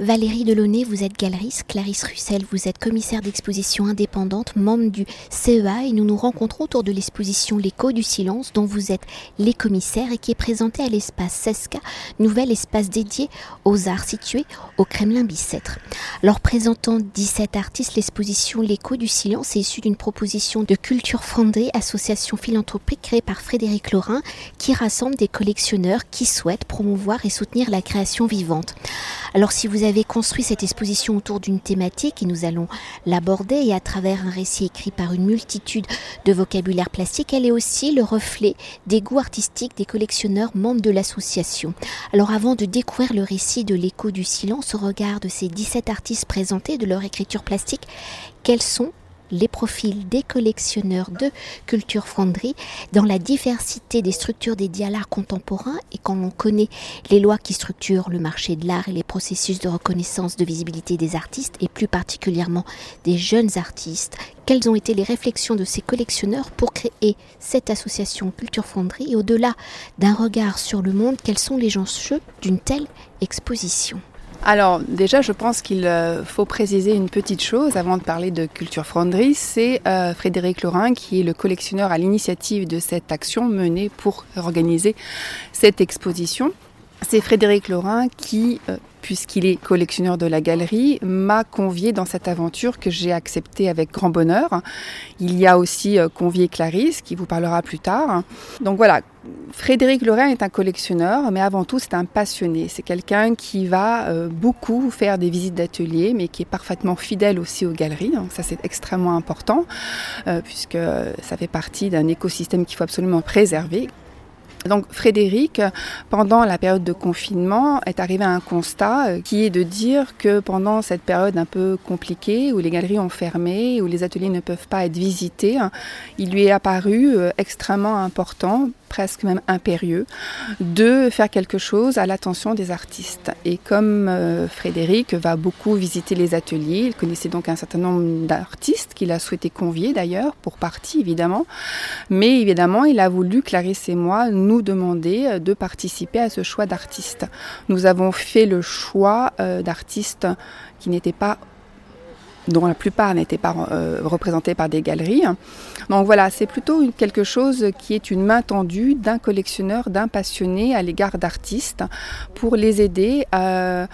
Valérie Delaunay, vous êtes galeriste, Clarisse Russell, vous êtes commissaire d'exposition indépendante, membre du CEA et nous nous rencontrons autour de l'exposition L'écho du silence dont vous êtes les commissaires et qui est présentée à l'espace Sesca, nouvel espace dédié aux arts situé au Kremlin Bicêtre. Alors présentant 17 artistes, l'exposition L'écho du silence est issue d'une proposition de Culture Friendly, association philanthropique créée par Frédéric Laurin qui rassemble des collectionneurs qui souhaitent promouvoir et soutenir la création vivante. Alors si vous avez construit cette exposition autour d'une thématique et nous allons l'aborder et à travers un récit écrit par une multitude de vocabulaire plastique, elle est aussi le reflet des goûts artistiques des collectionneurs membres de l'association. Alors avant de découvrir le récit de l'écho du silence au regard de ces 17 artistes présentés de leur écriture plastique, quels sont les profils des collectionneurs de culture fonderie dans la diversité des structures dédiées à l'art contemporain et quand on connaît les lois qui structurent le marché de l'art et les processus de reconnaissance de visibilité des artistes et plus particulièrement des jeunes artistes, quelles ont été les réflexions de ces collectionneurs pour créer cette association Culture Fonderie et au-delà d'un regard sur le monde, quels sont les enjeux d'une telle exposition? Alors déjà, je pense qu'il euh, faut préciser une petite chose avant de parler de Culture Fonderie. C'est euh, Frédéric Laurin qui est le collectionneur à l'initiative de cette action menée pour organiser cette exposition. C'est Frédéric Laurin qui, euh, puisqu'il est collectionneur de la galerie, m'a convié dans cette aventure que j'ai acceptée avec grand bonheur. Il y a aussi euh, convié Clarisse, qui vous parlera plus tard. Donc voilà, Frédéric Laurin est un collectionneur, mais avant tout c'est un passionné. C'est quelqu'un qui va euh, beaucoup faire des visites d'ateliers, mais qui est parfaitement fidèle aussi aux galeries. Donc ça c'est extrêmement important, puisque ça fait partie d'un écosystème qu'il faut absolument préserver. Donc Frédéric, pendant la période de confinement, est arrivé à un constat euh, qui est de dire que pendant cette période un peu compliquée, où les galeries ont fermé, où les ateliers ne peuvent pas être visités, il lui est apparu euh, extrêmement important presque même impérieux, de faire quelque chose à l'attention des artistes. Et comme euh, Frédéric va beaucoup visiter les ateliers, il connaissait donc un certain nombre d'artistes qu'il a souhaité convier d'ailleurs, pour partie évidemment, mais évidemment il a voulu, Clarisse et moi, nous demander euh, de participer à ce choix d'artistes. Nous avons fait le choix euh, d'artistes qui n'étaient pas dont la plupart n'étaient pas euh, représentés par des galeries. Donc voilà, c'est plutôt quelque chose qui est une main tendue d'un collectionneur, d'un passionné à l'égard d'artistes pour les aider à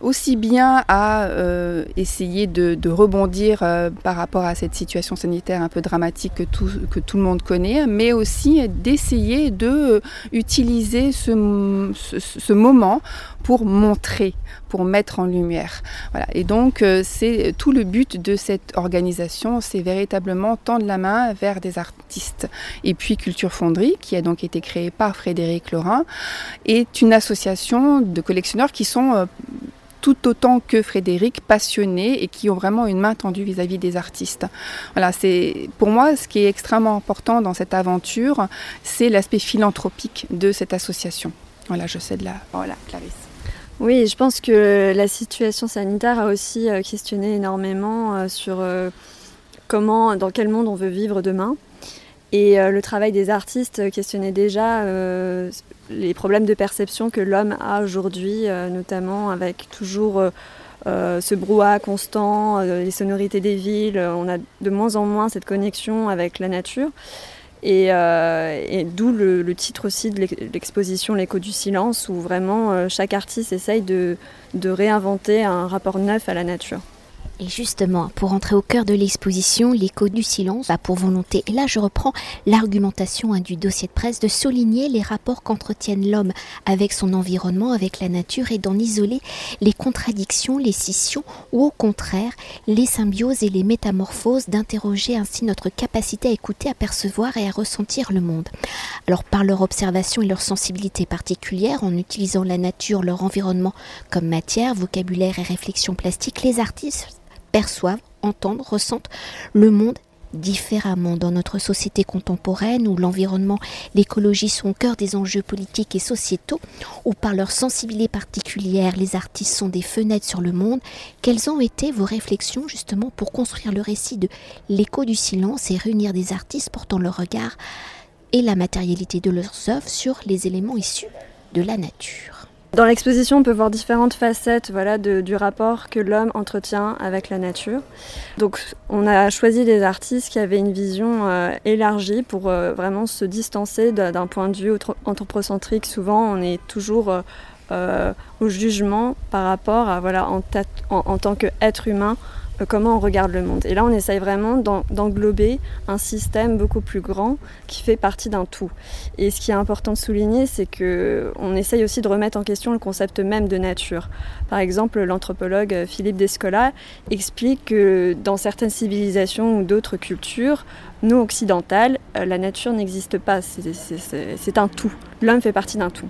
aussi bien à euh, essayer de, rebondir euh, par rapport à cette situation sanitaire un peu dramatique que tout, que tout le monde connaît, mais aussi d'essayer de euh, ce, ce, moment pour montrer, pour mettre en lumière. Voilà. Et donc c'est tout le but de cette organisation, c'est véritablement tendre la main vers des artistes. Et puis Culture Fonderie, qui a donc été créée par Frédéric Laurin, est une association de collectionneurs qui sont tout autant que Frédéric, passionnés et qui ont vraiment une main tendue vis-à-vis des artistes. Voilà, c'est pour moi ce qui est extrêmement important dans cette aventure, c'est l'aspect philanthropique de cette association. Voilà, je sais de la voilà, Clarisse. Oui, je pense que la situation sanitaire a aussi euh, questionné énormément euh, sur euh, comment, dans quel monde on veut vivre demain. Et euh, le travail des artistes questionnait déjà euh, les problèmes de perception que l'homme a aujourd'hui, euh, notamment avec toujours ce brouhaha constant, les sonorités des villes. On a de moins en moins cette connexion avec la nature. Et, d'où le, titre aussi de l'exposition L'écho du silence, où vraiment chaque artiste essaye de réinventer un rapport neuf à la nature. Et justement, pour entrer au cœur de l'exposition, l'écho du silence a pour volonté, et là je reprends l'argumentation hein, du dossier de presse, de souligner les rapports qu'entretiennent l'homme avec son environnement, avec la nature, et d'en isoler les contradictions, les scissions, ou au contraire, les symbioses et les métamorphoses, d'interroger ainsi notre capacité à écouter, à percevoir et à ressentir le monde. Alors par leur observation et leur sensibilité particulière, en utilisant la nature, leur environnement comme matière, vocabulaire et réflexion plastique, les artistes perçoivent, entendent, ressentent le monde différemment. Dans notre société contemporaine où l'environnement, l'écologie sont au cœur des enjeux politiques et sociétaux, où par leur sensibilité particulière, les artistes sont des fenêtres sur le monde, quelles ont été vos réflexions justement pour construire le récit de l'écho du silence et réunir des artistes portant leur regard et la matérialité de leurs œuvres sur les éléments issus de la nature? Dans l'exposition, on peut voir différentes facettes voilà, du rapport que l'homme entretient avec la nature. Donc, on a choisi des artistes qui avaient une vision euh, élargie pour euh, vraiment se distancer d'un point de vue anthropocentrique. Souvent, on est toujours euh, au jugement par rapport à, voilà, en, en, tant qu'être humain, comment on regarde le monde. Et là, on essaye vraiment d'englober un système beaucoup plus grand qui fait partie d'un tout. Et ce qui est important de souligner, c'est que on essaye aussi de remettre en question le concept même de nature. Par exemple, l'anthropologue Philippe Descola explique que dans certaines civilisations ou d'autres cultures, nous occidentales, euh, la nature n'existe pas. C'est un tout. L'homme fait partie d'un tout.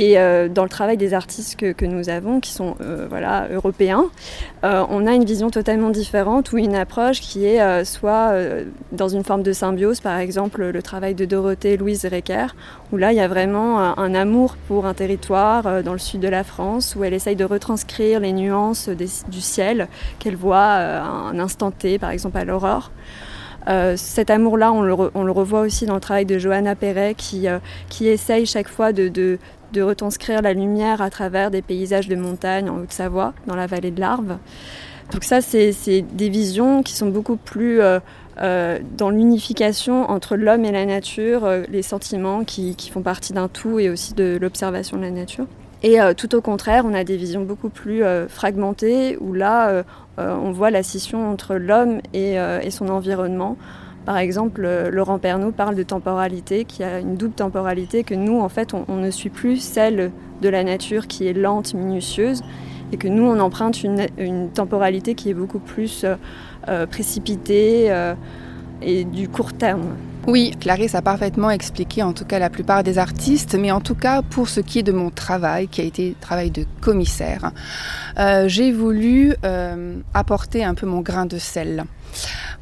Et euh, dans le travail des artistes que, nous avons, qui sont euh, européens, euh, on a une vision totalement différente ou une approche qui est soit dans une forme de symbiose, par exemple le travail de Dorothée Louise Recker, où là il y a vraiment un, amour pour un territoire dans le sud de la France, où elle essaye de retranscrire les nuances du ciel qu'elle voit à un instant T, par exemple à l'aurore. Cet amour-là, on le, revoit aussi dans le travail de Johanna Perret qui, qui essaye chaque fois de, retranscrire la lumière à travers des paysages de montagne en Haute-Savoie, dans la vallée de l'Arve. Donc ça, c'est des visions qui sont beaucoup plus euh, euh, dans l'unification entre l'homme et la nature, euh, les sentiments qui, font partie d'un tout et aussi de l'observation de la nature. Et tout au contraire, on a des visions beaucoup plus fragmentées où là, on voit la scission entre l'homme et, et son environnement. Par exemple, euh, Laurent Pernaud parle de temporalité, qui a une double temporalité, que nous, en fait, on, ne suit plus celle de la nature qui est lente, minutieuse, et que nous, on emprunte une, temporalité qui est beaucoup plus euh, euh, précipitée et du court terme. Oui, Clarisse a parfaitement expliqué en tout cas la plupart des artistes, mais en tout cas pour ce qui est de mon travail, qui a été travail de commissaire, j'ai voulu apporter un peu mon grain de sel.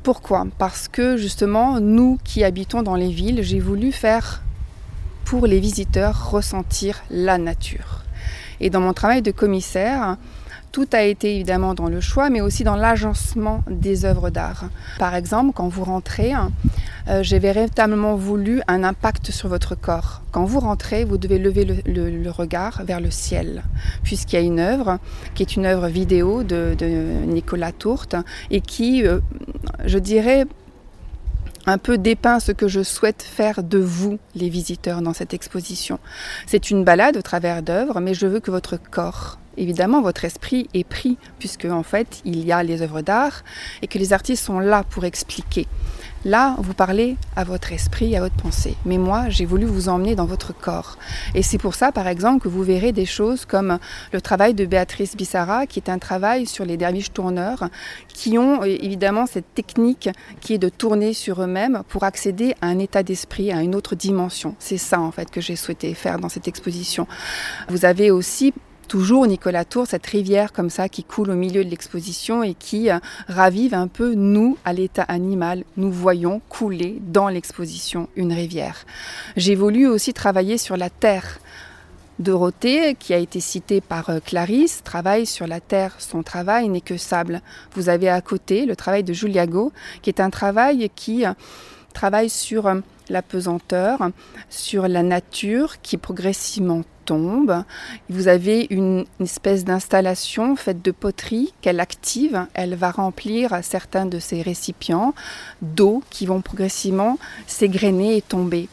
Pourquoi? Parce que justement, nous qui habitons dans les villes, j'ai voulu faire pour les visiteurs ressentir la nature. Et dans mon travail de commissaire, tout a été évidemment dans le choix, mais aussi dans l'agencement des œuvres d'art. Par exemple, quand vous rentrez, euh, j'ai véritablement voulu un impact sur votre corps. Quand vous rentrez, vous devez lever le, regard vers le ciel, puisqu'il y a une œuvre qui est une œuvre vidéo de, Nicolas Tourte et qui, euh, je dirais, un peu dépeint ce que je souhaite faire de vous, les visiteurs, dans cette exposition. C'est une balade au travers d'œuvres, mais je veux que votre corps évidemment, votre esprit est pris, puisque en fait, il y a les œuvres d'art et que les artistes sont là pour expliquer. Là, vous parlez à votre esprit, à votre pensée. Mais moi, j'ai voulu vous emmener dans votre corps. Et c'est pour ça, par exemple, que vous verrez des choses comme le travail de Béatrice Bissara, qui est un travail sur les derviches tourneurs, qui ont évidemment cette technique qui est de tourner sur eux-mêmes pour accéder à un état d'esprit, à une autre dimension. C'est ça, en fait, que j'ai souhaité faire dans cette exposition. Vous avez aussi toujours Nicolas Tour, cette rivière comme ça qui coule au milieu de l'exposition et qui euh, ravive un peu nous à l'état animal. Nous voyons couler dans l'exposition une rivière. J'ai voulu aussi travailler sur la terre. Dorothée, qui a été citée par euh, Clarisse, travaille sur la terre. Son travail n'est que sable. Vous avez à côté le travail de Juliago, qui est un travail qui euh, sur la pesanteur, sur la nature qui progressivement tombe. Vous avez une, espèce d'installation faite de poterie qu'elle active. Elle va remplir certains de ces récipients d'eau qui vont progressivement s'égrener et tomber.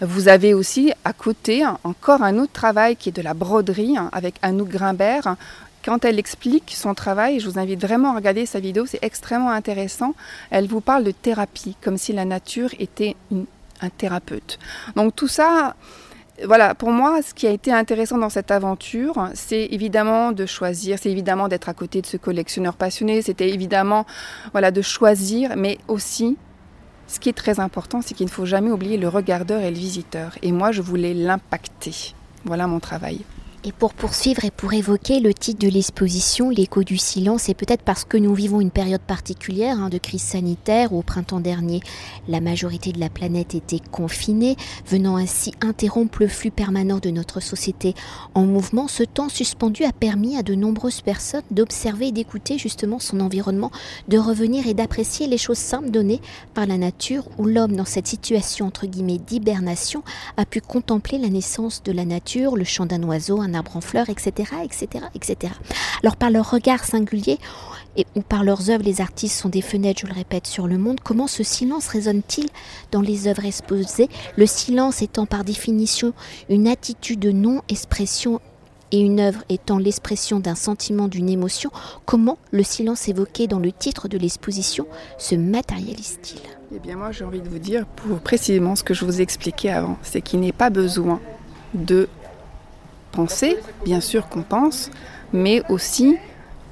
Vous avez aussi à côté encore un autre travail qui est de la broderie avec Anouk Grimbert quand elle explique son travail, je vous invite vraiment à regarder sa vidéo, c'est extrêmement intéressant. Elle vous parle de thérapie, comme si la nature était un thérapeute. Donc tout ça, voilà, pour moi, ce qui a été intéressant dans cette aventure, c'est évidemment de choisir, c'est évidemment d'être à côté de ce collectionneur passionné, c'était évidemment voilà, de choisir, mais aussi, ce qui est très important, c'est qu'il ne faut jamais oublier le regardeur et le visiteur. Et moi, je voulais l'impacter. Voilà mon travail. Et pour poursuivre et pour évoquer le titre de l'exposition, l'écho du silence, et peut-être parce que nous vivons une période particulière hein, de crise sanitaire. Où au printemps dernier, la majorité de la planète était confinée, venant ainsi interrompre le flux permanent de notre société en mouvement, ce temps suspendu a permis à de nombreuses personnes d'observer et d'écouter justement son environnement, de revenir et d'apprécier les choses simples données par la nature où l'homme dans cette situation entre guillemets d'hibernation a pu contempler la naissance de la nature, le chant d'un oiseau, un arbre en fleurs, etc., etc., etc. Alors par leur regard singulier, et, ou par leurs œuvres, les artistes sont des fenêtres, je le répète, sur le monde. Comment ce silence résonne-t-il dans les œuvres exposées? Le silence étant par définition une attitude de non-expression et une œuvre étant l'expression d'un sentiment, d'une émotion, comment le silence évoqué dans le titre de l'exposition se matérialise-t-il? Eh bien moi j'ai envie de vous dire pour précisément ce que je vous expliquais avant, c'est qu'il n'est pas besoin de penser, bien sûr qu'on pense, mais aussi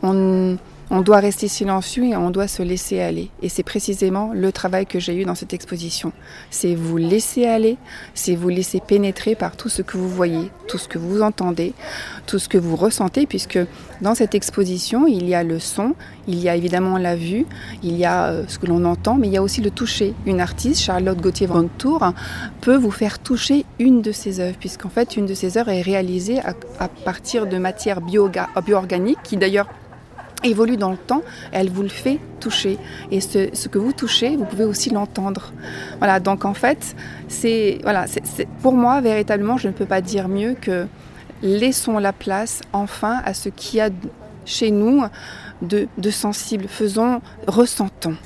on on doit rester silencieux et on doit se laisser aller. Et c'est précisément le travail que j'ai eu dans cette exposition. C'est vous laisser aller, c'est vous laisser pénétrer par tout ce que vous voyez, tout ce que vous entendez, tout ce que vous ressentez, puisque dans cette exposition, il y a le son, il y a évidemment la vue, il y a euh, ce que l'on entend, mais il y a aussi le toucher. Une artiste, Charlotte Gauthier Van Tour, peut vous faire toucher une de ses œuvres, puisqu'en fait, une de ses œuvres est réalisée à, partir de matières bio-organiques, qui d'ailleurs évolue dans le temps, elle vous le fait toucher. Et ce, que vous touchez, vous pouvez aussi l'entendre. Voilà, donc en fait, c'est voilà, pour moi véritablement, je ne peux pas dire mieux que laissons la place enfin à ce qu'il y a chez nous de, de sensible. Faisons, ressentons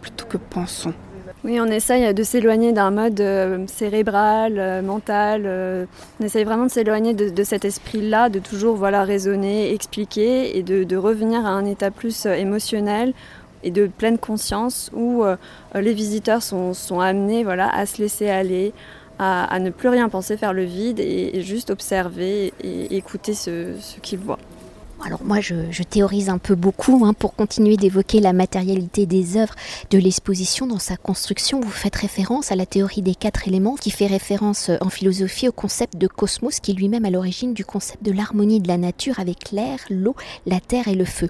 plutôt que pensons. Oui, on essaye de s'éloigner d'un mode euh, cérébral, euh, mental. Euh, on essaye vraiment de s'éloigner de, cet esprit-là, de toujours voilà, raisonner, expliquer et de, revenir à un état plus émotionnel et de pleine conscience où les visiteurs sont, amenés voilà, à se laisser aller, à, ne plus rien penser, faire le vide et, juste observer et, écouter ce qu'ils voient. Alors moi, je, théorise un peu beaucoup hein, pour continuer d'évoquer la matérialité des œuvres de l'exposition dans sa construction. Vous faites référence à la théorie des quatre éléments qui fait référence euh, en philosophie au concept de cosmos qui lui-même à l'origine du concept de l'harmonie de la nature avec l'air, l'eau, la terre et le feu.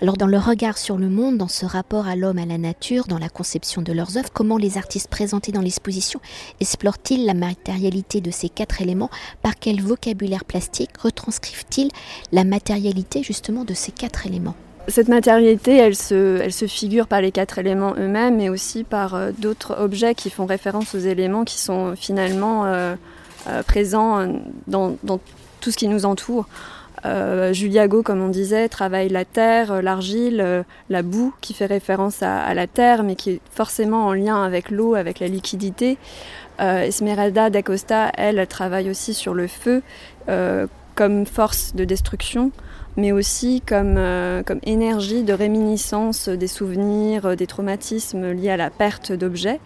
Alors dans le regard sur le monde, dans ce rapport à l'homme, à la nature, dans la conception de leurs œuvres, comment les artistes présentés dans l'exposition explorent-ils la matérialité de ces quatre éléments? Par quel vocabulaire plastique retranscrivent-ils la matérialité justement de ces quatre éléments cette matérialité, elle se, elle figure par les quatre éléments eux-mêmes, mais aussi par euh, d'autres objets qui font référence aux éléments qui sont finalement euh, euh, présents dans, tout ce qui nous entoure. Juliago, comme on disait, travaille la terre, l'argile, la boue, qui fait référence à, à, la terre, mais qui est forcément en lien avec l'eau, avec la liquidité. Esmeralda d'Acosta, elle, travaille aussi sur le feu comme force de destruction mais aussi comme, euh, comme énergie de réminiscence des souvenirs, euh, des traumatismes liés à la perte d'objets.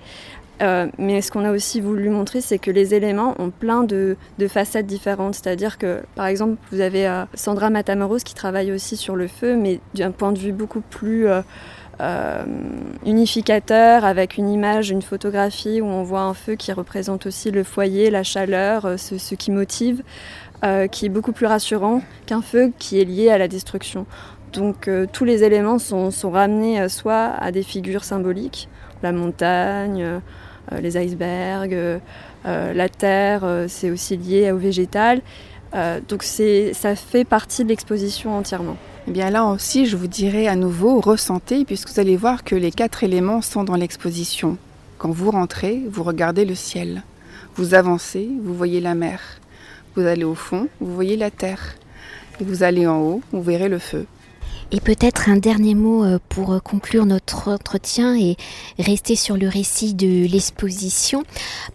Euh, mais ce qu'on a aussi voulu montrer, c'est que les éléments ont plein de, de facettes différentes. C'est-à-dire que, par exemple, vous avez Sandra Matamoros qui travaille aussi sur le feu, mais d'un point de vue beaucoup plus unificateur, avec une image, une photographie où on voit un feu qui représente aussi le foyer, la chaleur, ce, ce qui motive. Euh, qui est beaucoup plus rassurant qu'un feu qui est lié à la destruction. Donc euh, tous les éléments sont, ramenés euh, soit à des figures symboliques, la montagne, les icebergs, la terre, c'est aussi lié au végétal. donc ça fait partie de l'exposition entièrement. Eh bien là aussi, je vous dirais à nouveau, ressentez, puisque vous allez voir que les quatre éléments sont dans l'exposition. Quand vous rentrez, vous regardez le ciel. Vous avancez, vous voyez la mer. Vous allez au fond, vous voyez la terre. Et vous allez en haut, vous verrez le feu. Et peut-être un dernier mot euh, pour euh, conclure notre entretien et rester sur le récit de l'exposition.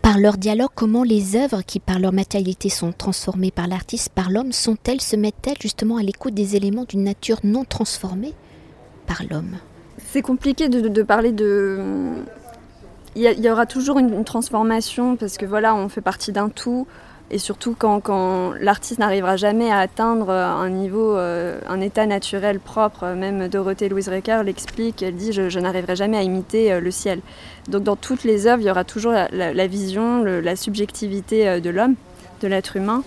Par leur dialogue, comment les œuvres qui par leur matérialité sont transformées par l'artiste, par l'homme, sont-elles, se mettent-elles justement à l'écoute des éléments d'une nature non transformée par l'homme? C'est compliqué de, parler de... Il y, aura toujours une transformation parce que voilà, on fait partie d'un tout. Et surtout quand, l'artiste n'arrivera jamais à atteindre un niveau, euh, un état naturel propre, même Dorothée Louise Recker l'explique, elle dit je, n'arriverai jamais à imiter euh, le ciel. Donc dans toutes les œuvres, il y aura toujours la, vision, la subjectivité euh, de l'homme, de l'être humain.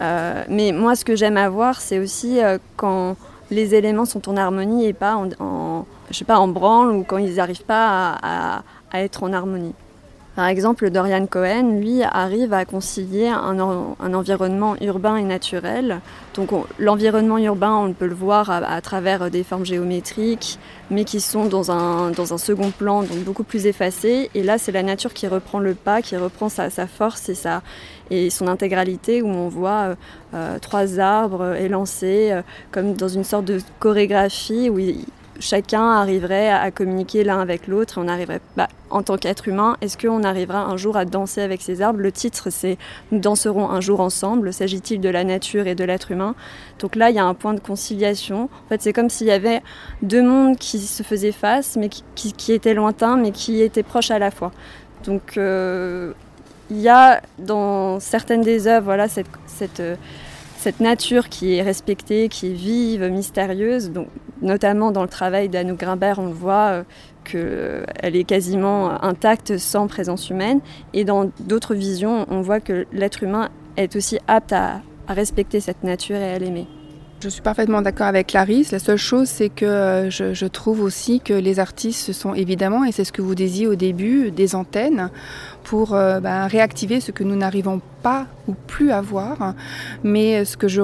mais moi ce que j'aime avoir, c'est aussi quand les éléments sont en harmonie et pas en, je sais pas, en branle ou quand ils n'arrivent pas à être en harmonie. Par exemple, Dorian Cohen, lui, arrive à concilier un, environnement urbain et naturel. Donc l'environnement urbain, on peut le voir à, travers des formes géométriques, mais qui sont dans un, dans un second plan, donc beaucoup plus effacées. Et là, c'est la nature qui reprend le pas, qui reprend sa, force et, sa, et son intégralité, où on voit euh, euh, trois arbres élancés, euh, comme dans une sorte de chorégraphie, où chacun arriverait à communiquer l'un avec l'autre on arriverait, bah, en tant qu'être humain, est-ce qu'on arrivera un jour à danser avec ces arbres? Le titre, c'est Nous danserons un jour ensemble. S'agit-il de la nature et de l'être humain? Donc là, il y a un point de conciliation. En fait, c'est comme s'il y avait deux mondes qui se faisaient face, mais qui, étaient lointains, mais qui étaient proches à la fois. Donc, euh, il y a dans certaines des œuvres, voilà, cette, euh, cette nature qui est respectée, qui est vive, mystérieuse. Notamment dans le travail d'Anouk Grimbert, on voit euh, qu'elle est quasiment intacte sans présence humaine. Et dans d'autres visions, on voit que l'être humain est aussi apte à, respecter cette nature et à l'aimer. Je suis parfaitement d'accord avec Clarisse. La seule chose, c'est que euh, je, je, trouve aussi que les artistes sont évidemment, et c'est ce que vous disiez au début, des antennes pour euh, bah, réactiver ce que nous n'arrivons pas ou plus à voir. Mais ce que, je,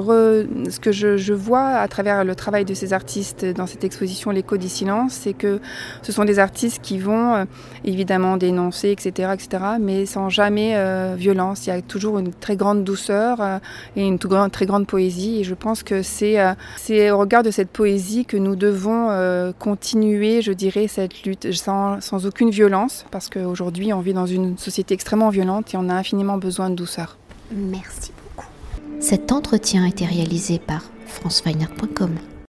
ce que je, vois à travers le travail de ces artistes dans cette exposition L'écho du silence, c'est que ce sont des artistes qui vont euh, évidemment dénoncer, etc., etc., mais sans jamais euh, violence. Il y a toujours une très grande douceur et une très grande poésie. Et je pense que c'est au regard de cette poésie que nous devons continuer, je dirais, cette lutte sans, sans aucune violence, parce qu'aujourd'hui, on vit dans une société extrêmement violente et on a infiniment besoin de douceur. Merci beaucoup. Cet entretien a été réalisé par franceweiner.com.